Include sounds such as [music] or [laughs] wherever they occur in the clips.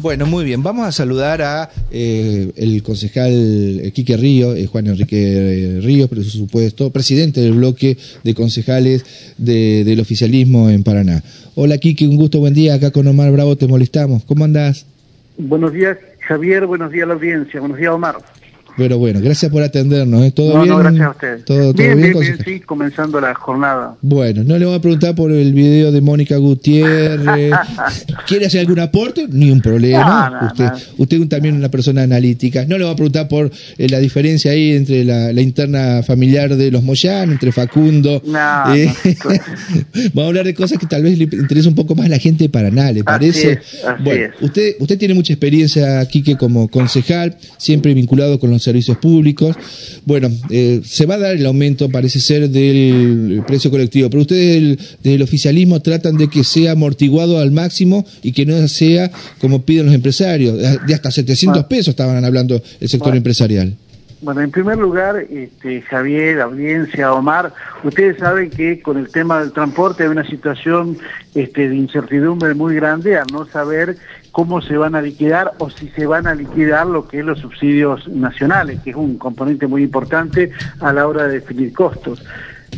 Bueno, muy bien. Vamos a saludar a eh, el concejal eh, Quique Río, eh, Juan Enrique Ríos, por supuesto, presidente del bloque de concejales del oficialismo en Paraná. Hola Quique, un gusto, buen día. Acá con Omar Bravo te molestamos. ¿Cómo andás? Buenos días, Javier. Buenos días a la audiencia. Buenos días, Omar. Pero bueno, gracias por atendernos. ¿eh? ¿Todo bien? No, gracias a ustedes. ¿Todo, bien, bien, bien, sí, comenzando la jornada. Bueno, no le voy a preguntar por el video de Mónica Gutiérrez. [laughs] ¿Quiere hacer algún aporte? Ni un problema. usted, usted también una persona analítica. No le voy a preguntar por eh, la diferencia ahí entre la, interna familiar de los Moyán, entre Facundo. Eh, [laughs] vamos a hablar de cosas que tal vez le interesa un poco más a la gente de Paraná, ¿le parece? bueno, usted, usted tiene mucha experiencia aquí que como concejal, siempre vinculado con los servicios públicos. Bueno, eh, se va a dar el aumento, parece ser, del precio colectivo, pero ustedes del, oficialismo tratan de que sea amortiguado al máximo y que no sea como piden los empresarios. De hasta 700 pesos estaban hablando el sector empresarial. Bueno, en primer lugar, este, Javier, audiencia, Omar, ustedes saben que con el tema del transporte hay una situación este, de incertidumbre muy grande al no saber cómo se van a liquidar o si se van a liquidar lo que es los subsidios nacionales, que es un componente muy importante a la hora de definir costos.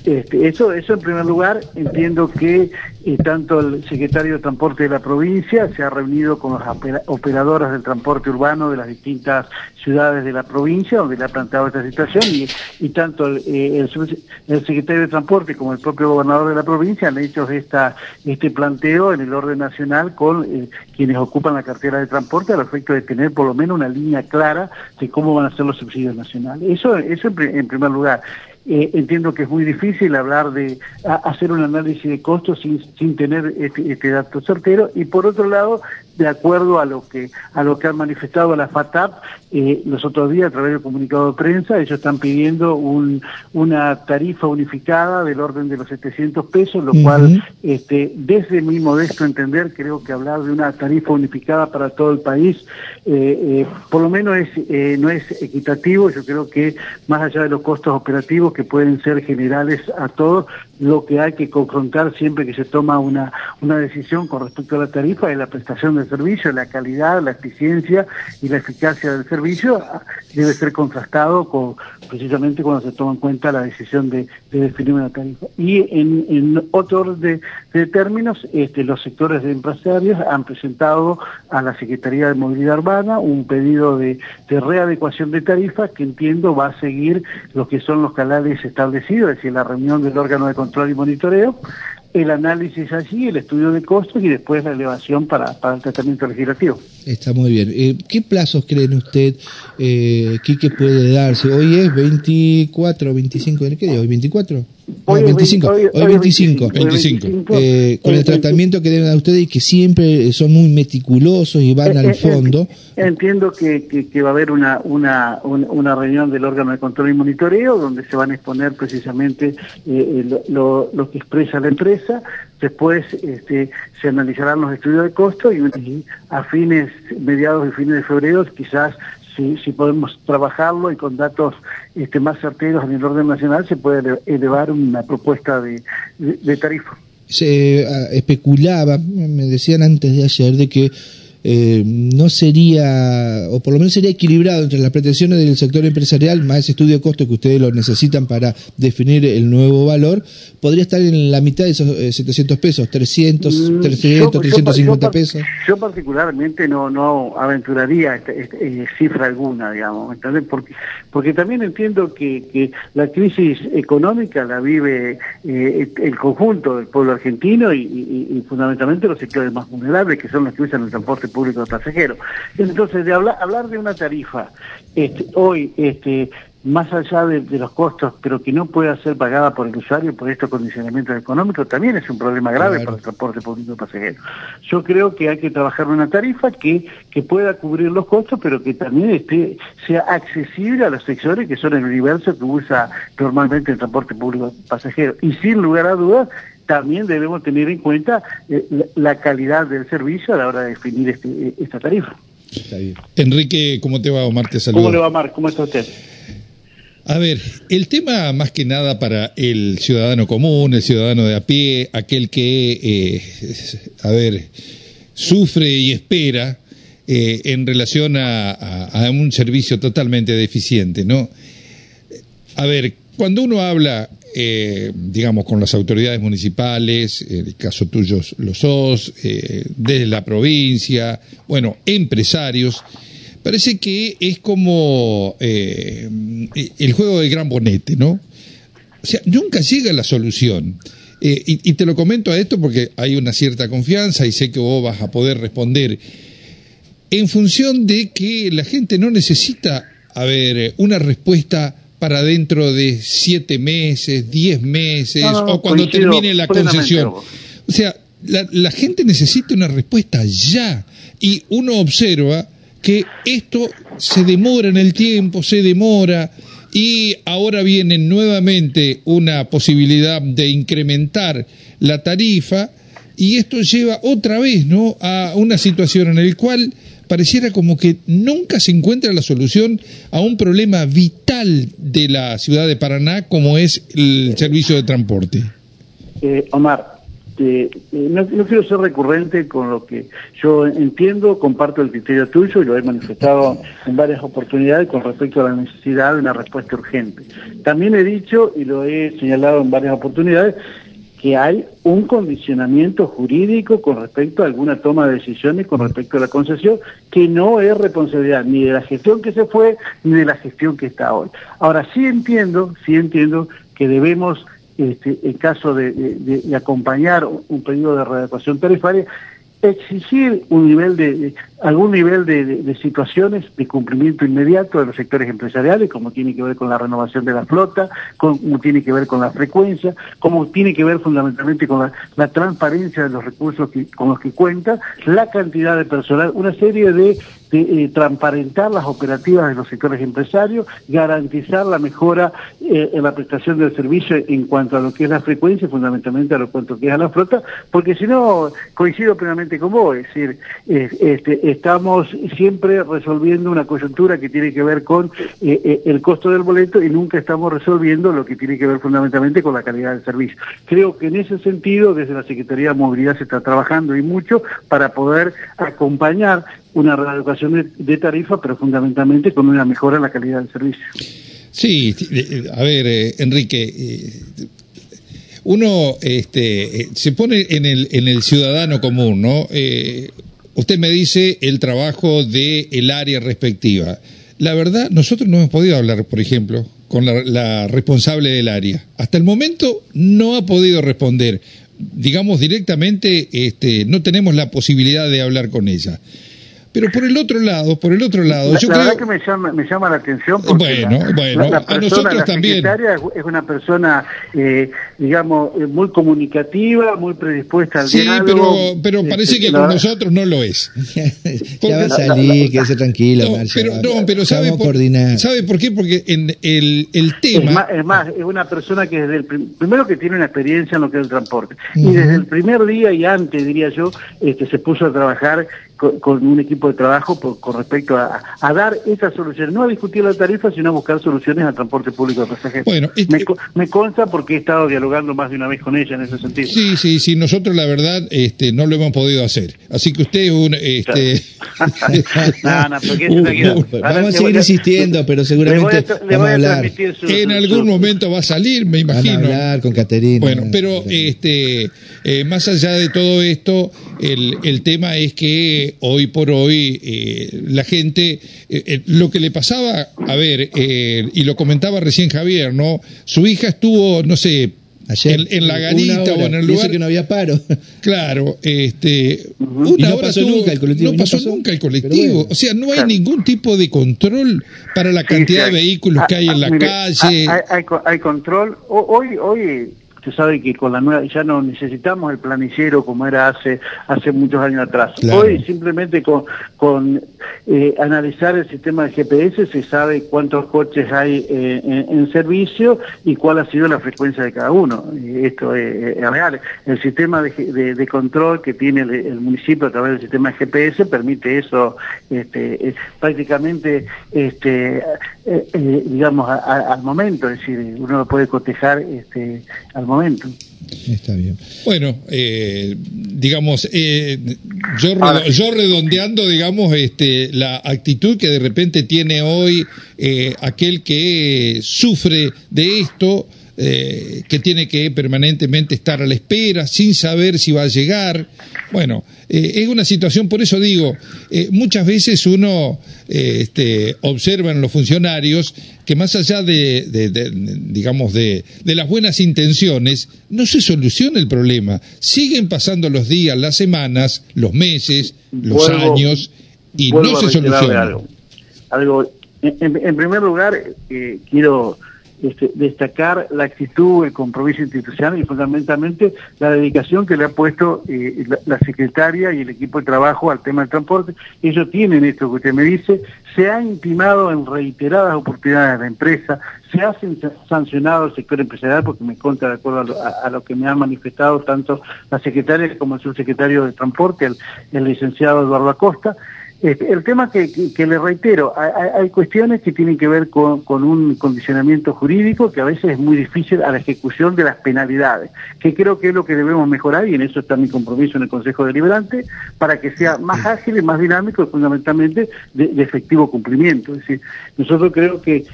Este, eso, eso en primer lugar, entiendo que eh, tanto el secretario de Transporte de la provincia se ha reunido con las operadoras del transporte urbano de las distintas ciudades de la provincia, donde le ha planteado esta situación, y, tanto eh, el, secretario de Transporte como el propio gobernador de la provincia han hecho este planteo en el orden nacional con eh, quienes ocupan la cartera de transporte al efecto de tener por lo menos una línea clara de cómo van a ser los subsidios nacionales. Eso, eso en primer lugar. Eh, entiendo que es muy difícil hablar de hacer un análisis de costos sin, sin tener este, este, dato certero. Y por otro lado de acuerdo a lo que a lo que han manifestado la FATAP eh, los otros días a través del comunicado de prensa ellos están pidiendo un, una tarifa unificada del orden de los 700 pesos lo cual este, desde mi modesto entender creo que hablar de una tarifa unificada para todo el país eh, eh, por lo menos es, no es equitativo. Yo creo que más allá de los costos operativos que pueden ser generales a todos lo que hay que confrontar siempre que se toma una, una decisión con respecto a la tarifa es la prestación de servicio, la calidad, la eficiencia y la eficacia del servicio ah, debe ser contrastado con, precisamente cuando se toma en cuenta la decisión de, definir una tarifa. Y en, otro orden de, términos, este, los sectores de empresarios han presentado a la Secretaría de Movilidad Urbana un pedido de, de readecuación de tarifas que entiendo va a seguir lo que son los canales establecidos, es decir, la reunión del órgano de control y monitoreo, el análisis allí, el estudio de costos y después la elevación para, para el tratamiento legislativo. Está muy bien. Eh, ¿Qué plazos creen usted, eh, que puede darse? Hoy es 24, 25, ¿qué día? ¿Hoy 24? Hoy, 25, hoy, 25, 25, eh, con el eh, tratamiento que deben dar ustedes y que siempre son muy meticulosos y van al fondo. Entiendo que, que, va a haber una, una, una reunión del órgano de control y monitoreo donde se van a exponer precisamente lo, lo, que expresa la empresa, después este, se analizarán los estudios de costo y a fines, mediados y fines de febrero quizás si, si podemos trabajarlo y con datos este, más certeros en el orden nacional se puede elevar una propuesta de, de tarifa. Se ah, especulaba, me decían antes de ayer, de que eh, no sería, o por lo menos sería equilibrado entre las pretensiones del sector empresarial, más ese estudio de costo que ustedes lo necesitan para definir el nuevo valor, podría estar en la mitad de esos 700 eh, pesos, 300, 300, 350 pesos. Yo particularmente no, no aventuraría este, este, eh, cifra alguna, digamos, Porque, porque también entiendo que, que la crisis económica la vive el conjunto del pueblo argentino y, y, fundamentalmente los sectores más vulnerables, que son los que usan el transporte público de pasajeros. Entonces, de hablar, hablar de una tarifa este, hoy, este, más allá de, los costos, pero que no pueda ser pagada por el usuario por estos condicionamientos económicos, también es un problema grave para el transporte público de pasajeros. Yo creo que hay que trabajar una tarifa que, que pueda cubrir los costos, pero que también esté, sea accesible a los sectores que son el universo que usa normalmente el transporte público de pasajeros. Y sin lugar a dudas, también debemos tener en cuenta eh, la, calidad del servicio a la hora de definir este, eh, esta tarifa. Enrique, ¿cómo te va? Omar te saluda. ¿Cómo le va, Omar? ¿Cómo está usted? A ver, el tema más que nada para el ciudadano común, el ciudadano de a pie, aquel que, eh, a ver, sufre y espera, eh, en relación a, un servicio totalmente deficiente, ¿no? A ver, cuando uno habla, eh, digamos, con las autoridades municipales, en el caso tuyo los sos, eh, desde la provincia, bueno, empresarios, parece que es como el juego del gran bonete, ¿no? O sea, nunca llega la solución. y, y, te lo comento a esto porque hay una cierta confianza y sé que vos vas a poder responder en función de que la gente no necesita, a ver, una respuesta para dentro de siete meses, diez meses, o cuando termine la concesión. O sea, la, la gente necesita una respuesta ya. Y uno observa que esto se demora en el tiempo, se demora, y ahora viene nuevamente una posibilidad de incrementar la tarifa, y esto lleva otra vez ¿no? a una situación en la cual pareciera como que nunca se encuentra la solución a un problema vital de la ciudad de Paraná como es el servicio de transporte. Eh, Omar, eh, no, quiero ser recurrente con lo que yo entiendo, comparto el criterio tuyo y lo he manifestado en varias oportunidades con respecto a la necesidad de una respuesta urgente. También he dicho y lo he señalado en varias oportunidades que hay un condicionamiento jurídico con respecto a alguna toma de decisiones con respecto a la concesión que no es responsabilidad ni de la gestión que se fue ni de la gestión que está hoy. Ahora sí entiendo, sí entiendo que debemos, este, en caso de, acompañar un pedido de readecuación tarifaria, exigir un nivel de, algún nivel de, situaciones de cumplimiento inmediato de los sectores empresariales, como tiene que ver con la renovación de la flota, como tiene que ver con la frecuencia, como tiene que ver fundamentalmente con la, transparencia de los recursos con los que cuenta, la cantidad de personal, una serie de eh, transparentar las operativas de los sectores empresarios, garantizar la mejora eh, en la prestación del servicio en cuanto a lo que es la frecuencia, fundamentalmente a lo cuanto que es a la flota, porque si no, coincido plenamente con vos, es decir, este, estamos siempre resolviendo una coyuntura que tiene que ver con eh, el costo del boleto y nunca estamos resolviendo lo que tiene que ver fundamentalmente con la calidad del servicio. Creo que en ese sentido, desde la Secretaría de Movilidad se está trabajando y mucho para poder acompañar una reeducación de, tarifa, pero fundamentalmente con una mejora en la calidad del servicio. Sí, a ver, eh, Enrique, eh, uno este, eh, se pone en el, en el ciudadano común, ¿no? Usted me dice el trabajo del el área respectiva. La verdad, nosotros no hemos podido hablar, por ejemplo, con la, la responsable del área. Hasta el momento no ha podido responder. Digamos directamente, este, no tenemos la posibilidad de hablar con ella. Pero por el otro lado, por el otro lado, la, yo verdad que me llama, me llama la atención porque bueno, bueno, la, a nosotros también. es una persona, eh, digamos, eh, muy comunicativa, muy predispuesta al sí, diálogo. Sí, pero, pero este, parece que con nosotros no lo es. [laughs] ya va a salir, quédese tranquilo, no, Pero, no, pero ¿sabe por, ¿sabe por qué? Porque en el, el tema... Es más, es una persona que desde el primero que tiene una experiencia en lo que es el transporte. Y desde el primer día y antes, diría yo, este, se puso a trabajar con, un equipo de trabajo con respecto a, dar esas soluciones, no a discutir la tarifa, sino a buscar soluciones al transporte público de pasajeros. Bueno, me, consta porque he estado dialogando más de una vez con ella en ese sentido. Sí, sí, sí, nosotros la verdad este, no lo hemos podido hacer. Así que usted es un... Este... [laughs] no, no, porque Vamos a seguir insistiendo, pero seguramente vamos a hablar. en algún momento va a salir, me imagino. Van a hablar con Caterina. Bueno, pero este, eh, más allá de todo esto, el, el tema es que hoy por hoy eh, la gente, eh, eh, lo que le pasaba, a ver, y lo comentaba recién Javier, ¿no? Su hija estuvo, no sé, Ayer, en, la garita o en el lugar que no había paro. Claro, este, una no pasó nunca el colectivo. No pasó, nunca el colectivo. O sea, no hay ningún tipo de control para la cantidad de vehículos que hay en la calle. Hay, hay, control. hoy, hoy Usted sabe que con la nueva ya no necesitamos el planicero como era hace hace muchos años atrás. Hoy simplemente con, con eh, analizar el sistema de GPS se sabe cuántos coches hay eh, en, servicio y cuál ha sido la frecuencia de cada uno. Esto es, real. El sistema de, de, control que tiene el, municipio a través del sistema de GPS permite eso este, eh, prácticamente este, digamos al momento, es decir, uno lo puede cotejar este, al momento momento. Está bien. Bueno, eh, digamos, eh, yo, yo redondeando, digamos, este, la actitud que de repente tiene hoy eh, aquel que sufre de esto, eh, que tiene que permanentemente estar a la espera, sin saber si va a llegar. Bueno, eh, es una situación, por eso digo, eh, muchas veces uno este, observa en los funcionarios que más allá de, digamos, de, las buenas intenciones, no se soluciona el problema. Siguen pasando los días, las semanas, los meses, los años, y no se soluciona. Algo, En, primer lugar, quiero este, destacar la actitud, el compromiso institucional y fundamentalmente la dedicación que le ha puesto eh, la, secretaria y el equipo de trabajo al tema del transporte. Ellos tienen esto que usted me dice, se ha intimado en reiteradas oportunidades a la empresa, se ha sancionado el sector empresarial porque me conta de acuerdo a lo, que me han manifestado tanto la secretaria como el subsecretario de Transporte, el licenciado Eduardo Acosta. Este, el tema que, le reitero, hay, cuestiones que tienen que ver con, un condicionamiento jurídico que a veces es muy difícil a la ejecución de las penalidades, que creo que es lo que debemos mejorar y en eso está mi compromiso en el Consejo Deliberante, para que sea más ágil y más dinámico y fundamentalmente de, efectivo cumplimiento. Es decir, nosotros creo que,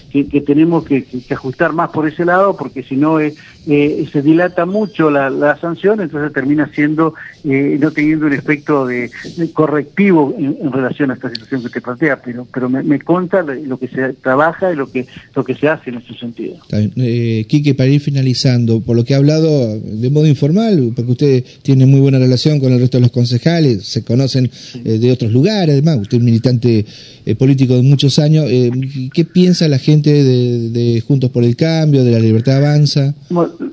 tenemos que, ajustar más por ese lado porque si no eh, eh, se dilata mucho la, sanción, entonces termina siendo, eh, no teniendo un efecto de, correctivo en relación a esta situación que te plantea, pero, pero me, me conta lo que se trabaja y lo que, lo que se hace en ese sentido. Eh, Quique, para ir finalizando, por lo que ha hablado de modo informal, porque usted tiene muy buena relación con el resto de los concejales, se conocen eh, de otros lugares, además, usted es militante eh, político de muchos años, eh, ¿qué piensa la gente de, Juntos por el Cambio, de la Libertad Avanza?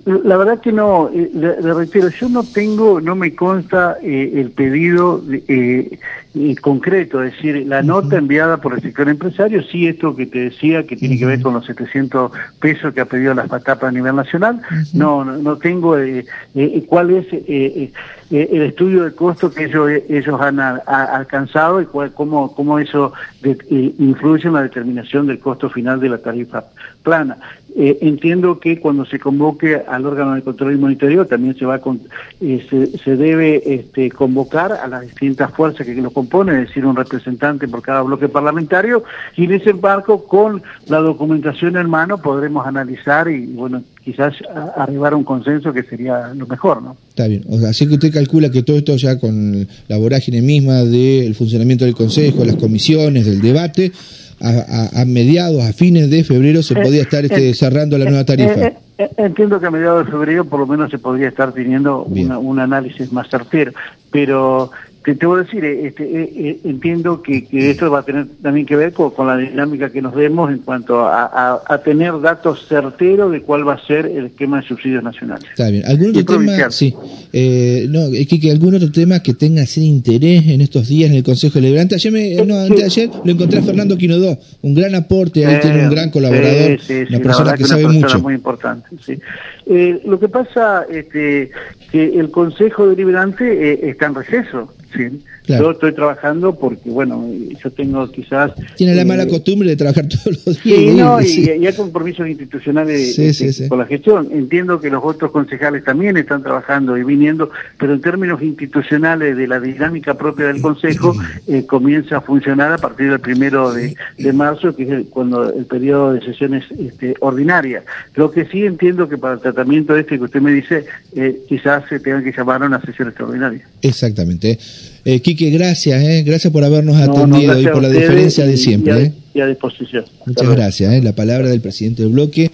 la verdad que no, le, reitero, yo no tengo, no me consta el pedido concreto es decir, la nota enviada por el sector empresario, sí esto que te decía, que tiene que ver con los 700 pesos que ha pedido las patapas a nivel nacional, no, no, tengo eh, eh, cuál es eh, el estudio de costo que ellos, ellos han alcanzado y cuál, cómo, cómo eso influye en la determinación del costo final de la tarifa plana. Eh, entiendo que cuando se convoque al órgano de control y monitoreo también se va eh, se, debe este, convocar a las distintas fuerzas que lo componen, es decir, un representante por cada bloque parlamentario, y en ese marco, con la documentación en mano, podremos analizar y, bueno, quizás arribar a un consenso que sería lo mejor, ¿no? Está bien. así que usted calcula que todo esto ya con la vorágine misma del funcionamiento del Consejo, las comisiones, del debate, a, mediados, a fines de febrero se eh, podía estar este, eh, cerrando la nueva eh, tarifa. entiendo que a mediados de febrero por lo menos se podría estar teniendo un análisis más certero, pero te, voy a decir, eh, este, eh, eh, entiendo que, esto va a tener también que ver con, la dinámica que nos demos en cuanto a, tener datos certeros de cuál va a ser el esquema de subsidios nacionales. Está bien. ¿Algún otro tema? Sí. no, que, algún otro tema que tenga así interés en estos días en el Consejo Deliberante. Ayer, me, no, antes de ayer lo encontré a Fernando Quinodó, un gran aporte, ahí tiene un gran colaborador, una persona que, sabe mucho. muy importante, sí. lo que pasa, este, que el Consejo Deliberante está en receso. 2018 Sí. Yo estoy trabajando porque, bueno, yo tengo quizás... Tiene la mala eh, costumbre de trabajar [laughs] todos los días. Sí, no, y, hay compromisos institucionales este, con la gestión. Entiendo que los otros concejales también están trabajando y viniendo, pero en términos institucionales de la dinámica propia del Consejo, [laughs] eh, comienza a funcionar a partir del primero de, marzo, que es cuando el periodo de sesiones este, ordinarias. Lo que sí entiendo que para el tratamiento este que usted me dice, eh, quizás se tenga que llamar a una sesión extraordinaria. Exactamente. Eh, Quique, gracias, eh. gracias por habernos atendido y por la diferencia de siempre. Y a, eh. disposición. Muchas gracias. Eh. La palabra del presidente del bloque.